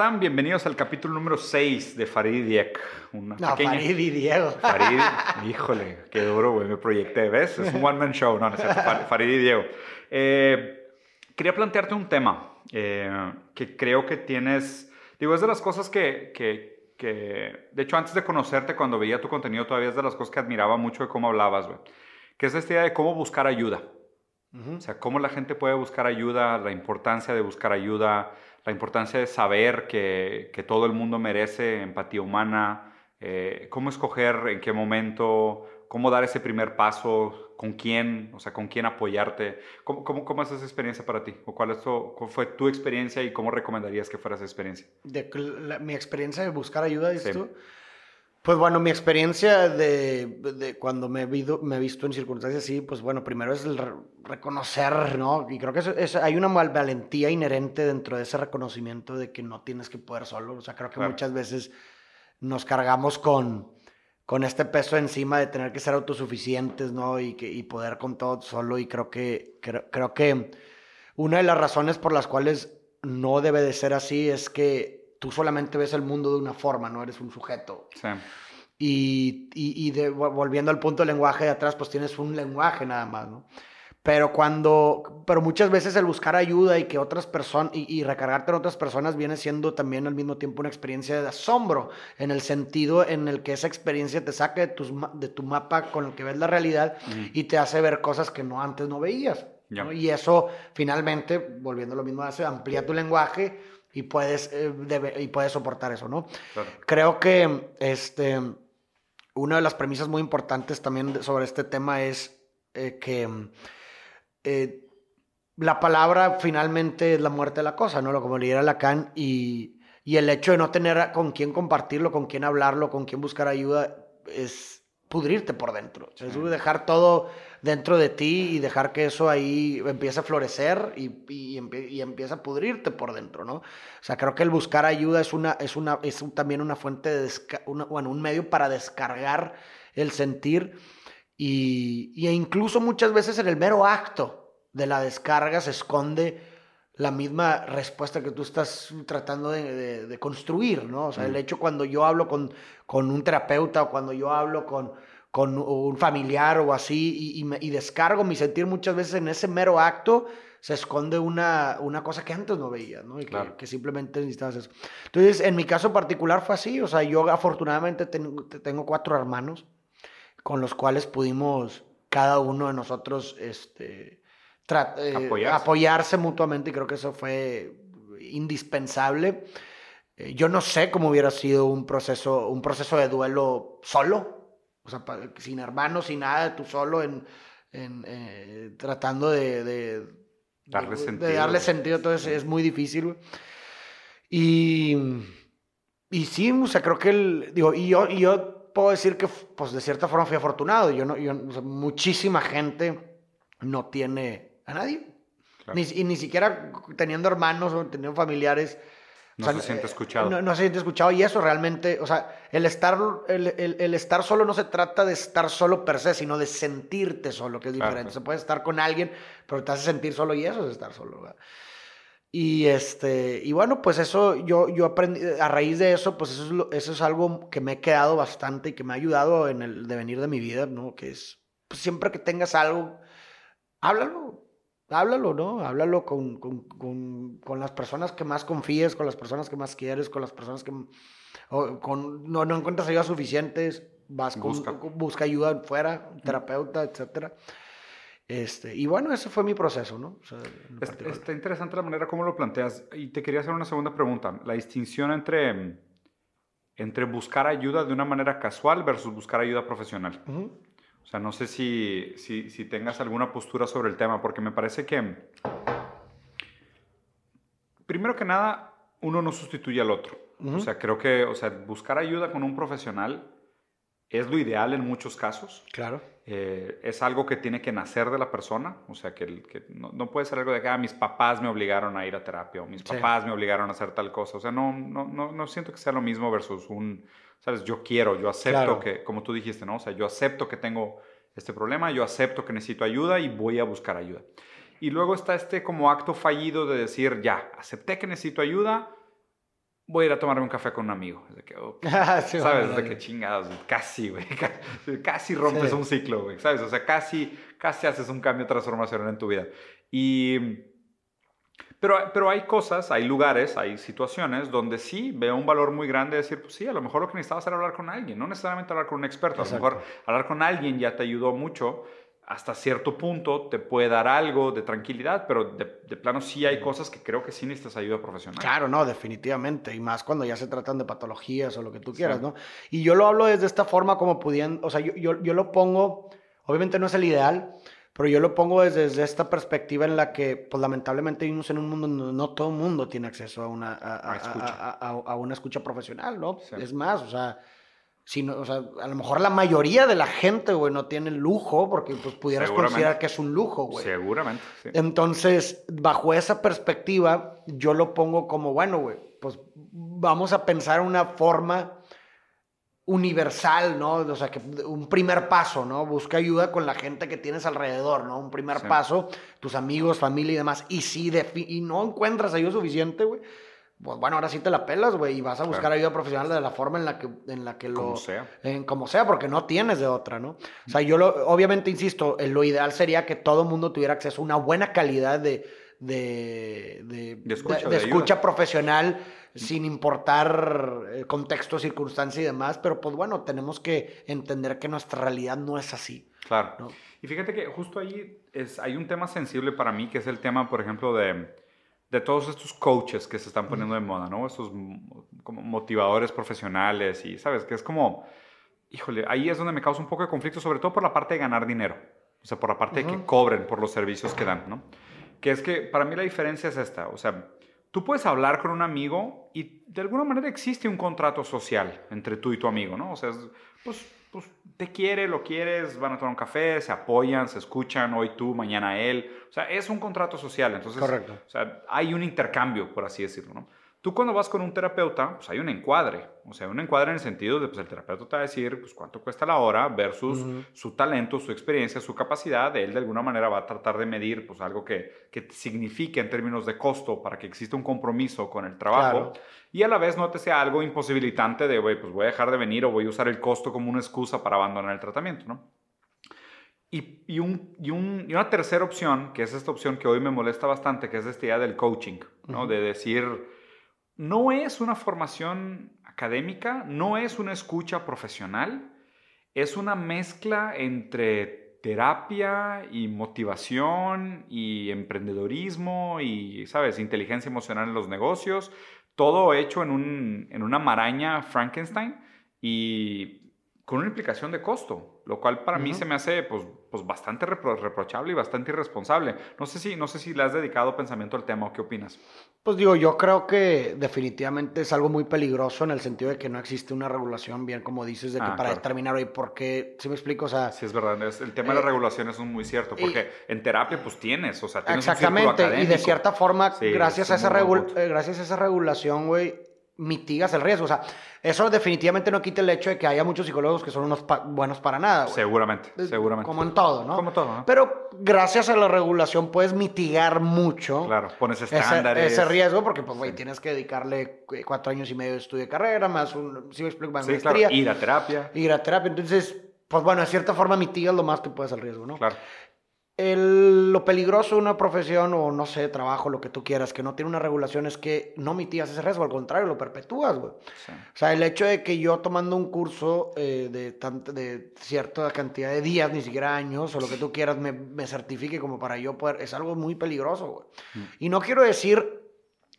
están? Bienvenidos al capítulo número 6 de Farid y Diek. Una no, Farid y Diego. Farid, híjole, qué duro, güey, me proyecté, ¿ves? Es un one-man show, no, no es cierto, Farid y Diego. Eh, quería plantearte un tema eh, que creo que tienes, digo, es de las cosas que, que, que, de hecho, antes de conocerte, cuando veía tu contenido, todavía es de las cosas que admiraba mucho de cómo hablabas, güey, que es esta idea de cómo buscar ayuda. O sea, cómo la gente puede buscar ayuda, la importancia de buscar ayuda, la importancia de saber que, que todo el mundo merece empatía humana, eh, cómo escoger en qué momento, cómo dar ese primer paso, con quién, o sea, con quién apoyarte. ¿Cómo, cómo, cómo es esa experiencia para ti? ¿O cuál, es tu, fue tu experiencia y cómo recomendarías que fuera esa experiencia? De, mi experiencia de buscar ayuda, dices tú. Pues bueno, mi experiencia de, de cuando me he, visto, me he visto en circunstancias así, pues bueno, primero es el reconocer, ¿no? Y creo que es, hay una valentía inherente dentro de ese reconocimiento de que no tienes que poder solo. O sea, creo que muchas veces nos cargamos con, con este peso encima de tener que ser autosuficientes, ¿no? Y, que, y poder con todo solo. Y creo que, creo, creo que una de las razones por las cuales no debe de ser así es que tú solamente ves el mundo de una forma, no eres un sujeto. Sí. Y, y, de, volviendo al punto del lenguaje de atrás, pues tienes un lenguaje nada más, ¿no? Pero cuando, pero muchas veces el buscar ayuda y que otras personas, y, recargarte en otras personas viene siendo también al mismo tiempo una experiencia de asombro, en el sentido en el que esa experiencia te saca de, tus, de tu mapa con el que ves la realidad y te hace ver cosas que no antes no veías. Y eso finalmente, volviendo a lo mismo, hace, amplía tu lenguaje y puedes, eh, y puedes soportar eso, ¿no? Creo que este, una de las premisas muy importantes también sobre este tema es eh, que eh, la palabra finalmente es la muerte de la cosa, ¿no? Como le diría Lacan, y, y el hecho de no tener con quién compartirlo, con quién hablarlo, con quién buscar ayuda, es pudrirte por dentro. Es dejar todo dentro de ti y dejar que eso ahí empiece a florecer y, y, empieza a pudrirte por dentro, ¿no? O sea, creo que el buscar ayuda es, una, es, una, es también una fuente de, bueno, un medio para descargar el sentir y, e incluso muchas veces en el mero acto de la descarga se esconde la misma respuesta que tú estás tratando de, construir, ¿no? O sea, el mm. hecho cuando yo hablo con, con un terapeuta o cuando yo hablo con, con un familiar o así y, y, descargo mi sentir muchas veces en ese mero acto, se esconde una, una cosa que antes no veía, ¿no? Y que, que, simplemente necesitabas eso. Entonces, en mi caso particular fue así, o sea, yo afortunadamente tengo cuatro hermanos con los cuales pudimos cada uno de nosotros, este eh, apoyarse. mutuamente y creo que eso fue indispensable. Eh, yo no sé cómo hubiera sido un proceso, un proceso de duelo solo, o sea, sin hermanos, sin nada, tú solo en, eh, tratando de, darle, sentido. de darle sentido. Entonces es muy difícil. Y, y sí, o sea, creo que el, digo, y yo, y yo puedo decir que, pues de cierta forma fui afortunado. Yo no, yo, muchísima gente no tiene a nadie. Ni, y ni siquiera teniendo hermanos o teniendo familiares. No se siente escuchado. No, se siente escuchado. Y eso realmente, o sea, el estar, el, el, estar solo no se trata de estar solo per se, sino de sentirte solo, que es diferente. Se puede estar con alguien, pero te hace sentir solo y eso es estar solo. Y, este, y bueno, pues eso yo, yo aprendí, a raíz de eso, pues eso es, eso es algo que me he quedado bastante y que me ha ayudado en el devenir de mi vida, ¿no? Que es, pues siempre que tengas algo, háblalo háblalo, ¿no? Háblalo con, con, con, con, las personas que más confíes, con las personas que más quieres, con las personas que con, no, no encuentras ayuda suficientes, vas busca, busca ayuda fuera, terapeuta, etcétera. Este, y bueno, ese fue mi proceso, ¿no? está interesante la manera como lo planteas. Y te quería hacer una segunda pregunta. La distinción entre, entre buscar ayuda de una manera casual versus buscar ayuda profesional. O sea, no sé si, si, si, tengas alguna postura sobre el tema, porque me parece que, primero que nada, uno no sustituye al otro. O sea, creo que, o sea, buscar ayuda con un profesional es lo ideal en muchos casos. Claro. Eh, es algo que tiene que nacer de la persona. O sea, que, que no, no, puede ser algo de que ah, mis papás me obligaron a ir a terapia o mis papás me obligaron a hacer tal cosa. O sea, no, no, no, no siento que sea lo mismo versus un ¿sabes? Yo quiero, yo acepto que, como tú dijiste, ¿no? O sea, yo acepto que tengo este problema, yo acepto que necesito ayuda y voy a buscar ayuda. Y luego está este como acto fallido de decir, ya, acepté que necesito ayuda, voy a ir a tomarme un café con un amigo. De que, ah, ¿Sabes? De que chingados, casi, güey. Casi rompes un ciclo, güey. ¿Sabes? O sea, casi, casi haces un cambio transformacional en tu vida. Y... Pero, pero hay cosas, hay lugares, hay situaciones donde sí veo un valor muy grande de decir, pues sí, a lo mejor lo que necesitabas era hablar con alguien, no necesariamente hablar con un experto, a lo mejor hablar con alguien ya te ayudó mucho hasta cierto punto te puede dar algo de tranquilidad, pero de, plano sí hay cosas que creo que sí necesitas ayuda profesional. Claro, no, definitivamente, y más cuando ya se tratan de patologías o lo que tú quieras, ¿no? Y yo lo hablo desde esta forma como pudiendo, o sea, yo, yo, yo, lo pongo, obviamente no es el ideal, pero yo lo pongo desde, esta perspectiva en la que, pues lamentablemente vivimos en un mundo donde no todo el mundo tiene acceso a una, a, a, a una escucha profesional, ¿no? Es más, o sea sino, o sea, a lo mejor la mayoría de la gente, güey, no tiene lujo, porque pues pudieras considerar que es un lujo, güey. Seguramente, sí. Entonces, bajo esa perspectiva, yo lo pongo como, bueno, güey, pues vamos a pensar una forma universal, ¿no? O sea, que un primer paso, ¿no? Busca ayuda con la gente que tienes alrededor, ¿no? Un primer paso, tus amigos, familia y demás. Y si y no encuentras ayuda suficiente, güey, pues bueno, ahora sí te la pelas, güey, y vas a buscar ayuda profesional de la forma en la que, en la que lo... Como sea. En, como sea, porque no tienes de otra, ¿no? O sea, yo lo, obviamente, insisto, lo ideal sería que todo mundo tuviera acceso a una buena calidad de, de, de, escucha, profesional sin importar eh, contexto, circunstancia y demás, pero pues bueno, tenemos que entender que nuestra realidad no es así. Claro. Y fíjate que justo ahí es, hay un tema sensible para mí, que es el tema, por ejemplo, de de todos estos coaches que se están poniendo de moda, ¿no? Estos como motivadores profesionales y, ¿sabes? Que es como, híjole, ahí es donde me causa un poco de conflicto, sobre todo por la parte de ganar dinero, o sea, por la parte de que cobren por los servicios que dan, ¿no? Que es que para mí la diferencia es esta, o sea, tú puedes hablar con un amigo y de alguna manera existe un contrato social entre tú y tu amigo, ¿no? O sea, pues pues te quiere, lo quieres, van a tomar un café, se apoyan, se escuchan, hoy tú, mañana él. O sea, es un contrato social. Entonces, Correcto. O sea, hay un intercambio, por así decirlo, ¿no? Tú cuando vas con un terapeuta, pues hay un encuadre. O sea, un encuadre en el sentido de, pues el terapeuta te va a decir, pues cuánto cuesta la hora versus su talento, su experiencia, su capacidad. Él de alguna manera va a tratar de medir, pues algo que, que signifique en términos de costo para que exista un compromiso con el trabajo. Y a la vez no te sea algo imposibilitante de, güey, pues voy a dejar de venir o voy a usar el costo como una excusa para abandonar el tratamiento, ¿no? Y, y, un, y, un, y, una tercera opción, que es esta opción que hoy me molesta bastante, que es esta idea del coaching, ¿no? De decir no es una formación académica, no es una escucha profesional, es una mezcla entre terapia y motivación y emprendedorismo y, ¿sabes?, inteligencia emocional en los negocios, todo hecho en, un, en una maraña Frankenstein y con una implicación de costo, lo cual para mí se me hace pues, pues bastante reprochable y bastante irresponsable. No sé, si, no sé si le has dedicado pensamiento al tema o qué opinas. Pues digo, yo creo que definitivamente es algo muy peligroso en el sentido de que no existe una regulación, bien como dices, de que ah, para determinar hoy por qué, si me explico, o sea... Sí, es verdad, el tema de la eh, regulación es muy cierto, porque en terapia pues tienes, o sea, tienes Exactamente, y de cierta forma, gracias, a esa eh, gracias a esa regulación, güey, mitigas el riesgo. O sea, eso definitivamente no quita el hecho de que haya muchos psicólogos que son unos buenos para nada. Seguramente, seguramente. Como en todo, ¿no? Como todo. ¿no? Pero gracias a la regulación puedes mitigar mucho. Claro, pones estándares. Ese, riesgo, porque, pues, güey, tienes que dedicarle cuatro años y medio de estudio de carrera, más un, si me explico, más sí, maestría. ir a terapia. Ir a terapia. Entonces, pues bueno, de cierta forma mitigas lo más que puedes el riesgo, ¿no? Claro lo peligroso de una profesión o no sé, trabajo, lo que tú quieras, que no tiene una regulación es que no mitigas ese riesgo, al contrario, lo perpetúas, güey. O sea, el hecho de que yo tomando un curso eh, de, de cierta cantidad de días, ni siquiera años, o lo que tú quieras, me, me certifique como para yo poder, es algo muy peligroso, güey. Mm. Y no quiero decir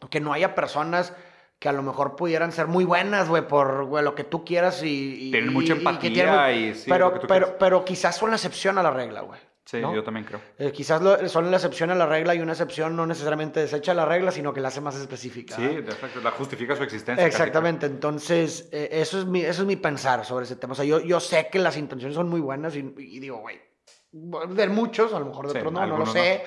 que no haya personas que a lo mejor pudieran ser muy buenas, güey, por lo que tú quieras y... Tienen mucha empatía y, sí, pero, pero, pero quizás son la excepción a la regla, güey. Sí, yo también creo. Eh, quizás son la excepción a la regla y una excepción no necesariamente desecha la regla, sino que la hace más específica. Sí, exacto, la justifica su existencia. Exactamente, entonces eh, eso, es mi, eso es mi pensar sobre ese tema. O sea, yo, yo sé que las intenciones son muy buenas y, digo, güey, de muchos, a lo mejor de otros no, no lo sé,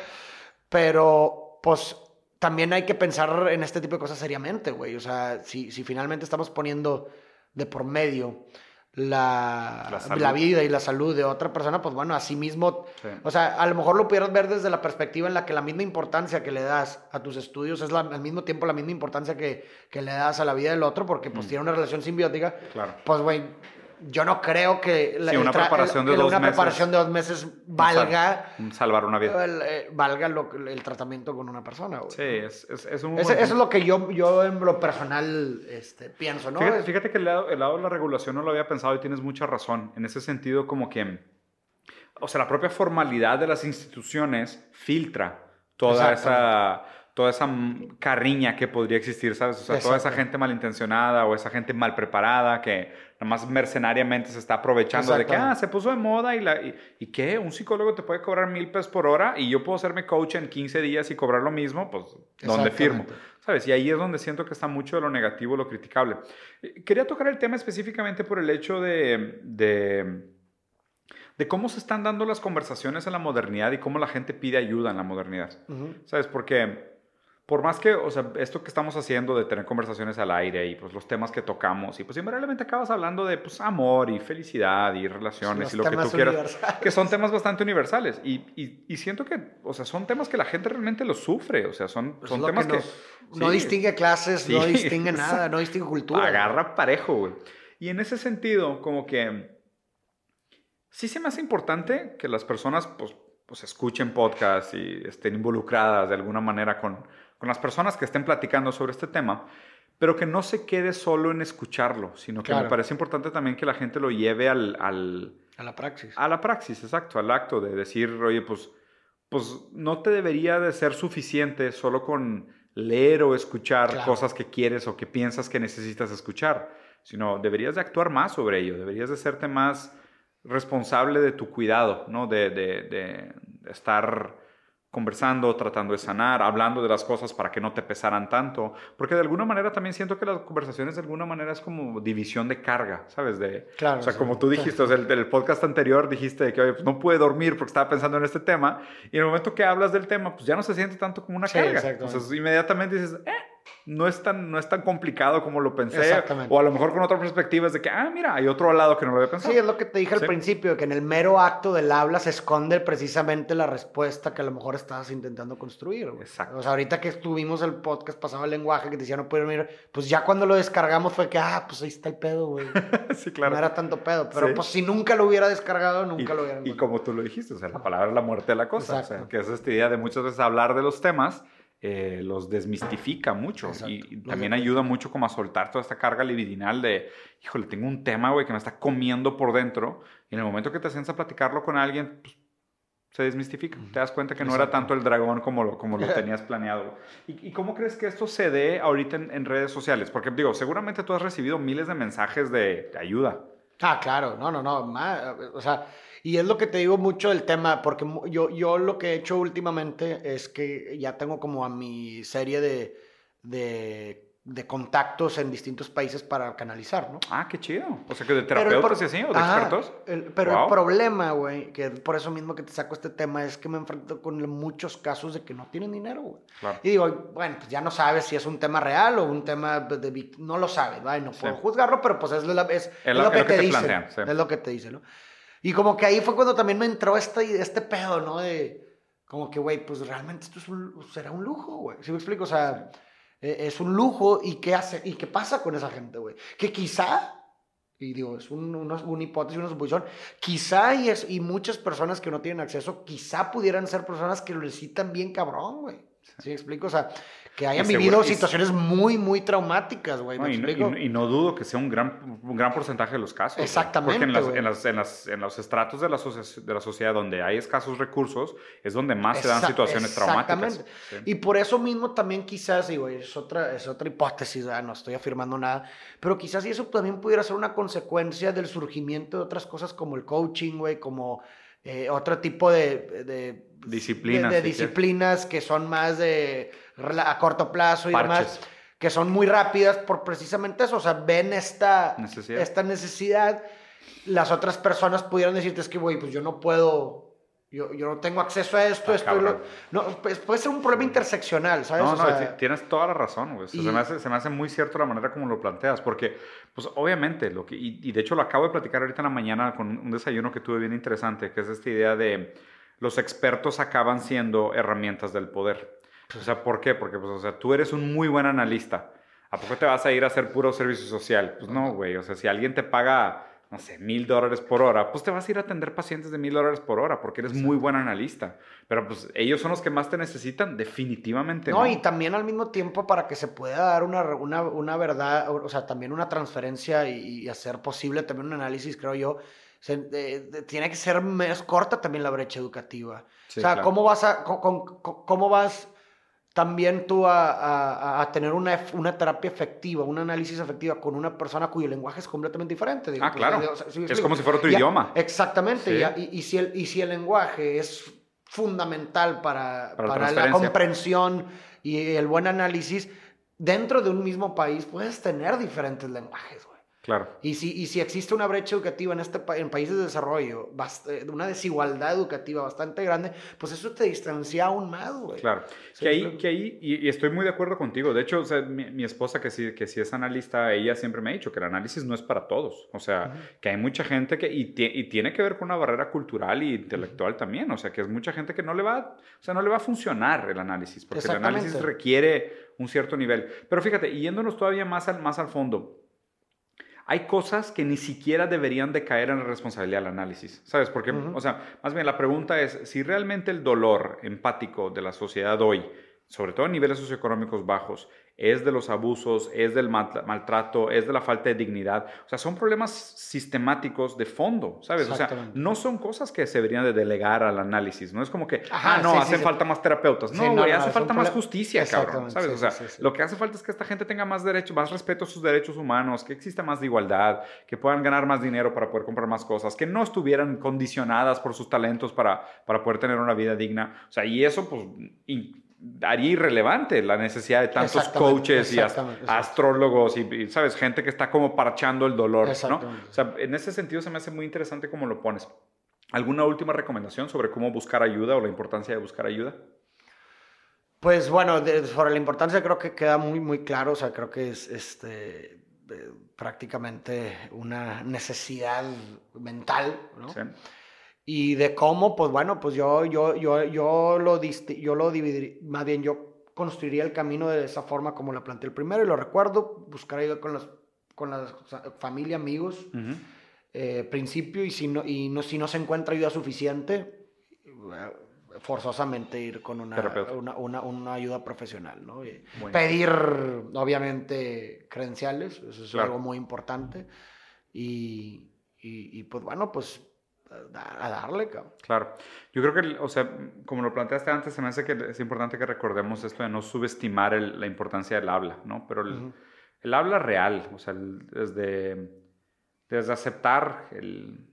pero pues también hay que pensar en este tipo de cosas seriamente, güey. O sea, si, si finalmente estamos poniendo de por medio la, La vida y la salud de otra persona, pues bueno, así mismo, Sí. o sea, a lo mejor lo pudieras ver desde la perspectiva en la que la misma importancia que le das a tus estudios es la- al mismo tiempo la misma importancia que, que le das a la vida del otro, porque pues Mm. tiene una relación simbiótica. Claro. Pues, güey, yo no creo que, la- Sí, el una preparación el- de dos una preparación de dos meses valga, Salvar una vida. el, eh, valga lo el tratamiento con una persona, güey. Sí, es, es, es un... Buen eso es lo que yo, yo en lo personal este, pienso, ¿no? Fíjate, Es- fíjate que el lado, el lado de la regulación no lo había pensado y tienes mucha razón. En ese sentido, como que, o sea, la propia formalidad de las instituciones filtra toda esa, toda esa carriña que podría existir, ¿sabes? O sea, toda esa gente malintencionada o esa gente mal preparada que nada más mercenariamente se está aprovechando de que, ah, se puso de moda y, la, y, ¿y qué? ¿Un psicólogo te puede cobrar mil pesos por hora y yo puedo hacerme coach en 15 días y cobrar lo mismo? Pues, ¿dónde firmo? ¿Sabes? Y ahí es donde siento que está mucho de lo negativo, lo criticable. Eh, Quería tocar el tema específicamente por el hecho de, de, de cómo se están dando las conversaciones en la modernidad y cómo la gente pide ayuda en la modernidad. ¿Sabes? Porque por más que, o sea, esto que estamos haciendo de tener conversaciones al aire y pues los temas que tocamos y pues invariablemente acabas hablando de pues amor y felicidad y relaciones Los y lo que tú quieras, que son temas bastante universales y, y, y siento que, o sea, son temas que la gente realmente los sufre, o sea, son, Pues son temas que... nos- no sí, distingue clases, no distingue nada, no distingue cultura. Agarra parejo, güey. Y en ese sentido, como que sí se me hace importante que las personas, pues, pues escuchen podcasts y estén involucradas de alguna manera con, con las personas que estén platicando sobre este tema, pero que no se quede solo en escucharlo, sino que me Claro. parece importante también que la gente lo lleve al, al, A la praxis. a la praxis, exacto, al acto de decir, oye, pues, pues no te debería de ser suficiente solo con leer o escuchar Claro. cosas que quieres o que piensas que necesitas escuchar, sino deberías de actuar más sobre ello, deberías de serte más responsable de tu cuidado, ¿no? De- de- de estar conversando, tratando de sanar, hablando de las cosas para que no te pesaran tanto, porque de alguna manera también siento que las conversaciones de alguna manera es como división de carga, ¿sabes? De, Claro, o sea, sí. como tú dijiste, o sea, el, el podcast anterior dijiste que oye, pues no pude dormir porque estaba pensando en este tema, y en el momento que hablas del tema, pues ya no se siente tanto como una Sí, carga. Entonces, inmediatamente dices, eh, no es, tan, no es tan complicado como lo pensé. Exactamente. O a lo mejor con otra perspectiva es de que, ah, mira, hay otro lado que no lo había pensado. Sí, es lo que te dije al Sí. principio, que en el mero acto del habla se esconde precisamente la respuesta que a lo mejor estabas intentando construir. güey. Exacto. O sea, ahorita que estuvimos el podcast pasado el lenguaje que te decía no puedo dormir, pues ya cuando lo descargamos fue que, ah, pues ahí está el pedo, güey. sí, claro. No era tanto pedo, pero Sí. pues si nunca lo hubiera descargado, nunca y, lo hubiera y como tú lo dijiste, o sea, la palabra es la muerte de la cosa. O sea, Exacto. que es esta idea de muchas veces hablar de los temas, eh, los desmistifica mucho. Exacto. Y, también de- ayuda mucho como a soltar toda esta carga libidinal de, híjole, tengo un tema, güey, que me está comiendo por dentro. Y en el momento que te sientas a platicarlo con alguien, pues, se desmistifica. Te das cuenta que no era Exacto. tanto el dragón como lo, como lo tenías planeado. ¿Y, y cómo crees que esto se dé ahorita en, en redes sociales? Porque, digo, seguramente tú has recibido miles de mensajes de, de ayuda. Ah, claro, no, no, no, ma- o sea, y es lo que te digo mucho del tema, porque yo, yo lo que he hecho últimamente es que ya tengo como a mi serie de, de, de contactos en distintos países para canalizar, ¿no? Ah, qué chido. O sea, que de terapeutas y así, o de Ajá, expertos. el- pero Wow. el problema, güey, que por eso mismo que te saco este tema, es que me enfrento con muchos casos de que no tienen dinero, güey. Claro. Y digo, bueno, pues ya no sabes si es un tema real o un tema de... No lo sabes, ¿vale? No puedo Sí. juzgarlo, pero pues es, la- es- es lo- que es lo que te te dicen. sí. Es lo que te dicen, ¿no? Y como que ahí fue cuando también me entró este, este pedo, ¿no? De, como que, güey, pues realmente esto será un lujo, güey. ¿Sí me explico? O sea, eh, es un lujo y qué hace, y qué pasa con esa gente, güey. Que quizá, y digo, es un, una, una hipótesis, una suposición, quizá y, es, y muchas personas que no tienen acceso, quizá pudieran ser personas que lo necesitan bien cabrón, güey. ¿Sí me explico? O sea, que hayan vivido y- situaciones muy, muy traumáticas, güey. No, ¿Me y, no, y no- y dudo que sea un gran, un gran porcentaje de los casos. güey. Exactamente, Porque en, las- güey. en, las- en, las- en los estratos de la, de la sociedad donde hay escasos recursos es donde más se dan situaciones traumáticas. exactamente. Sí. Y por eso mismo también quizás, digo, es otra, es otra hipótesis, ¿verdad? no estoy afirmando nada, pero quizás y eso también pudiera ser una consecuencia del surgimiento de otras cosas como el coaching, güey, como eh, otro tipo de... de Disciplinas, De, de disciplinas que son más de a corto plazo y demás, Parches. que son muy rápidas por precisamente eso, o sea, ven esta Necesidad. esta necesidad, las otras personas pudieran decirte, es que, güey, pues yo no puedo yo, yo no tengo acceso a esto, Ah, esto, cabrón. lo- no, pues, puede ser un problema interseccional, ¿sabes? No, O no, sea, tienes toda la razón, güey. O sea, y- se, me hace, se me hace muy cierto la manera como lo planteas, porque, pues, obviamente, lo que, y, y de hecho lo acabo de platicar ahorita en la mañana con un desayuno que tuve bien interesante, que es esta idea de los expertos acaban siendo herramientas del poder. O sea, ¿por qué? Porque, pues, o sea, tú eres un muy buen analista. ¿A poco te vas a ir a hacer puro servicio social? Pues no, güey. O sea, si alguien te paga, no sé, mil dólares por hora, pues te vas a ir a atender pacientes de mil dólares por hora porque eres muy buen analista. Pero pues ellos son los que más te necesitan, definitivamente. No, No, y también al mismo tiempo para que se pueda dar una, una, una verdad, o sea, también una transferencia y, y hacer posible también un análisis, creo yo, se- de- de- tiene que ser más corta también la brecha educativa. Sí, o sea, claro. ¿cómo vas a, con- con- con- cómo vas también tú a, a- a tener una, una terapia efectiva, un análisis efectiva con una persona cuyo lenguaje es completamente diferente? Digo, Ah, pues, claro. o sea, ¿sí me Es como si fuera otro Ya- idioma. Exactamente. Sí. ya- y, y si el, y si el lenguaje es fundamental para, Para la para la comprensión y el buen análisis, dentro de un mismo país puedes tener diferentes lenguajes, güey. Claro. Y si, y si existe una brecha educativa en, este, en países de desarrollo, eh, una desigualdad educativa bastante grande, pues eso te distancia aún más, güey. Claro, Sí, que ahí, claro. que ahí y, y estoy muy de acuerdo contigo. De hecho, o sea, mi, mi esposa que sí, que sí es analista, ella siempre me ha dicho que el análisis no es para todos. O sea, que hay mucha gente que, y, y tiene que ver con una barrera cultural y intelectual también. O sea, que es mucha gente que no le va, o sea, no le va a funcionar el análisis, porque el análisis requiere un cierto nivel. Pero fíjate, yéndonos todavía más al, más al fondo, hay cosas que ni siquiera deberían de caer en la responsabilidad del análisis, ¿sabes? Porque, o sea, más bien la pregunta es si realmente el dolor empático de la sociedad hoy, sobre todo en niveles socioeconómicos bajos, es de los abusos, es del mal- maltrato, es de la falta de dignidad. O sea, son problemas sistemáticos de fondo, ¿sabes? O sea, no son cosas que se deberían de delegar al análisis. No es como que, Ajá, ah, no, sí, sí, hacen sí. falta más terapeutas. Sí, No, no, güey, no, hace es un falta más justicia, cabrón, ¿sabes? sí, o sea, sí, sí, sí. lo que hace falta es que esta gente tenga más derechos, más respeto a sus derechos humanos, que exista más de igualdad, que puedan ganar más dinero para poder comprar más cosas, que no estuvieran condicionadas por sus talentos para, para poder tener una vida digna. O sea, y eso, pues, haría irrelevante la necesidad de tantos coaches y astrólogos y, y, ¿sabes? Gente que está como parchando el dolor, ¿no? O sea, en ese sentido se me hace muy interesante cómo lo pones. ¿Alguna última recomendación sobre cómo buscar ayuda o la importancia de buscar ayuda? Pues bueno, de- sobre la importancia creo que queda muy, muy claro, o sea, creo que es este, eh, prácticamente una necesidad mental, ¿no? Sí. Y de cómo, pues bueno, pues yo, yo, yo, yo, lo, yo lo dividiría, más bien yo construiría el camino de esa forma como la planteé el primero y lo recuerdo, buscar ayuda con las, con la familia, amigos, Ujú. eh, principio y si no, y no, si no se encuentra ayuda suficiente, eh, forzosamente ir con una, una, una, una ayuda profesional, ¿no? Pedir, obviamente, credenciales, eso es Claro. algo muy importante. Y, y, y, pues bueno, pues a, darle, cabrón. Claro. Yo creo que, o sea, como lo planteaste antes, se me hace que es importante que recordemos esto de no subestimar el- la importancia del habla, ¿no? Pero el, habla real, o sea, el- desde, desde aceptar el,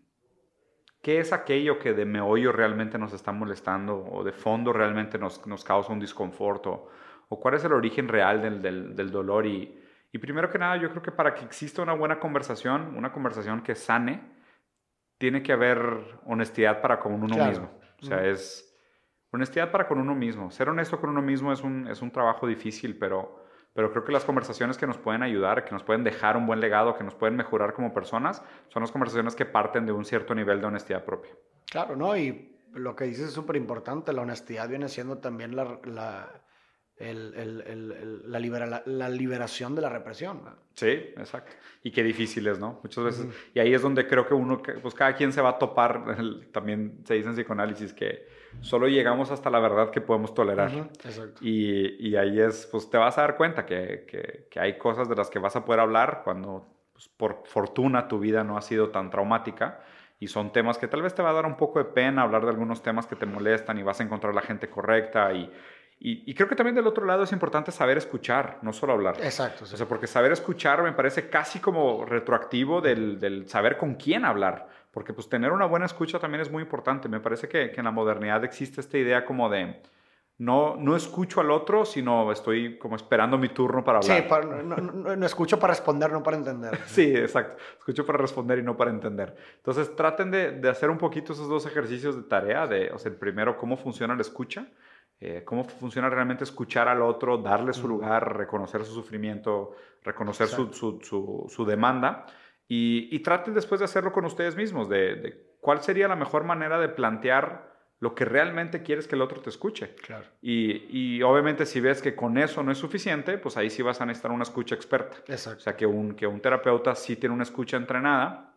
qué es aquello que de meollo realmente nos está molestando o de fondo realmente nos, nos causa un disconfort o, o cuál es el origen real del, del- del dolor. Y, y primero que nada, yo creo que para que exista una buena conversación, una conversación que sane, tiene que haber honestidad para con uno Claro. mismo. O sea, es honestidad para con uno mismo. Ser honesto con uno mismo es un, es un trabajo difícil, pero, pero creo que las conversaciones que nos pueden ayudar, que nos pueden dejar un buen legado, que nos pueden mejorar como personas, son las conversaciones que parten de un cierto nivel de honestidad propia. Claro, ¿no? Y lo que dices es súper importante. La honestidad viene siendo también la, la, el- el- el- el- la, libera- la- la liberación de la represión. ¿no? Sí, exacto. Y qué difícil es, ¿no? Muchas veces. Y ahí es donde creo que uno, pues cada quien se va a topar, también se dice en psicoanálisis que solo llegamos hasta la verdad que podemos tolerar. Exacto. Y, y ahí es, pues te vas a dar cuenta que, que- que hay cosas de las que vas a poder hablar cuando, pues, por fortuna, tu vida no ha sido tan traumática. Y son temas que tal vez te va a dar un poco de pena hablar de algunos temas que te molestan y vas a encontrar la gente correcta. Y, y, y creo que también del otro lado es importante saber escuchar, no solo hablar. Exacto. sí. O sea, porque saber escuchar me parece casi como retroactivo del, del saber con quién hablar. Porque pues tener una buena escucha también es muy importante. Me parece que, que en la modernidad existe esta idea como de, no, no escucho al otro, sino estoy como esperando mi turno para hablar. Sí, no, no, escucho para responder, no para entender. sí, exacto. Escucho para responder y no para entender. Entonces, traten de, de hacer un poquito esos dos ejercicios de tarea. De, o sea, el primero, cómo funciona la escucha. Eh, cómo funciona realmente escuchar al otro, darle su lugar, reconocer su sufrimiento, reconocer su, su, su, demanda. Y, y, traten después de hacerlo con ustedes mismos, de, de cuál sería la mejor manera de plantear lo que realmente quieres que el otro te escuche. Claro. Y, y, obviamente si ves que con eso no es suficiente, pues ahí sí vas a necesitar una escucha experta. Exacto. O sea, que un, que un terapeuta sí tiene una escucha entrenada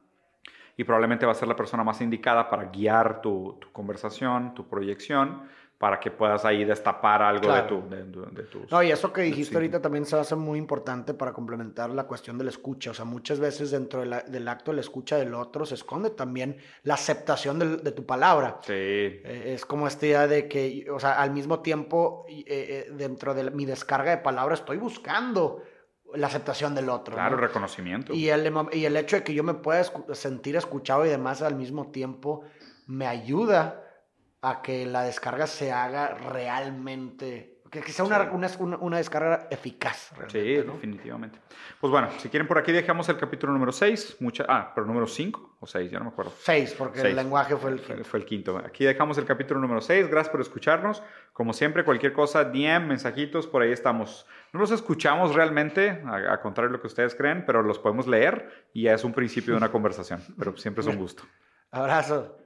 y probablemente va a ser la persona más indicada para guiar tu, tu conversación, tu proyección para que puedas ahí destapar algo de, tu, de, tus... No, y eso que dijiste ahorita también se hace muy importante para complementar la cuestión de la escucha. O sea, muchas veces dentro del acto de la escucha del otro se esconde también la aceptación de, tu palabra. Sí. Eh, es como esta idea de que, o sea, al mismo tiempo, eh, eh, dentro de mi descarga de palabras, estoy buscando la aceptación del otro. Claro, reconocimiento. Y el, y el hecho de que yo me pueda sentir escuchado y demás al mismo tiempo me ayuda a que la descarga se haga realmente, que, sea una, una, descarga eficaz. Sí, definitivamente. Pues bueno, si quieren por aquí dejamos el capítulo número 6, mucha, ah, pero número 5 o 6, ya no me acuerdo. 6, porque el lenguaje fue el quinto. Fue el quinto. Aquí dejamos el capítulo número 6, gracias por escucharnos. Como siempre, cualquier cosa, DM, mensajitos, por ahí estamos. No los escuchamos realmente, a, a contrario de lo que ustedes creen, pero los podemos leer y ya es un principio de una conversación, pero siempre es un gusto. Abrazo.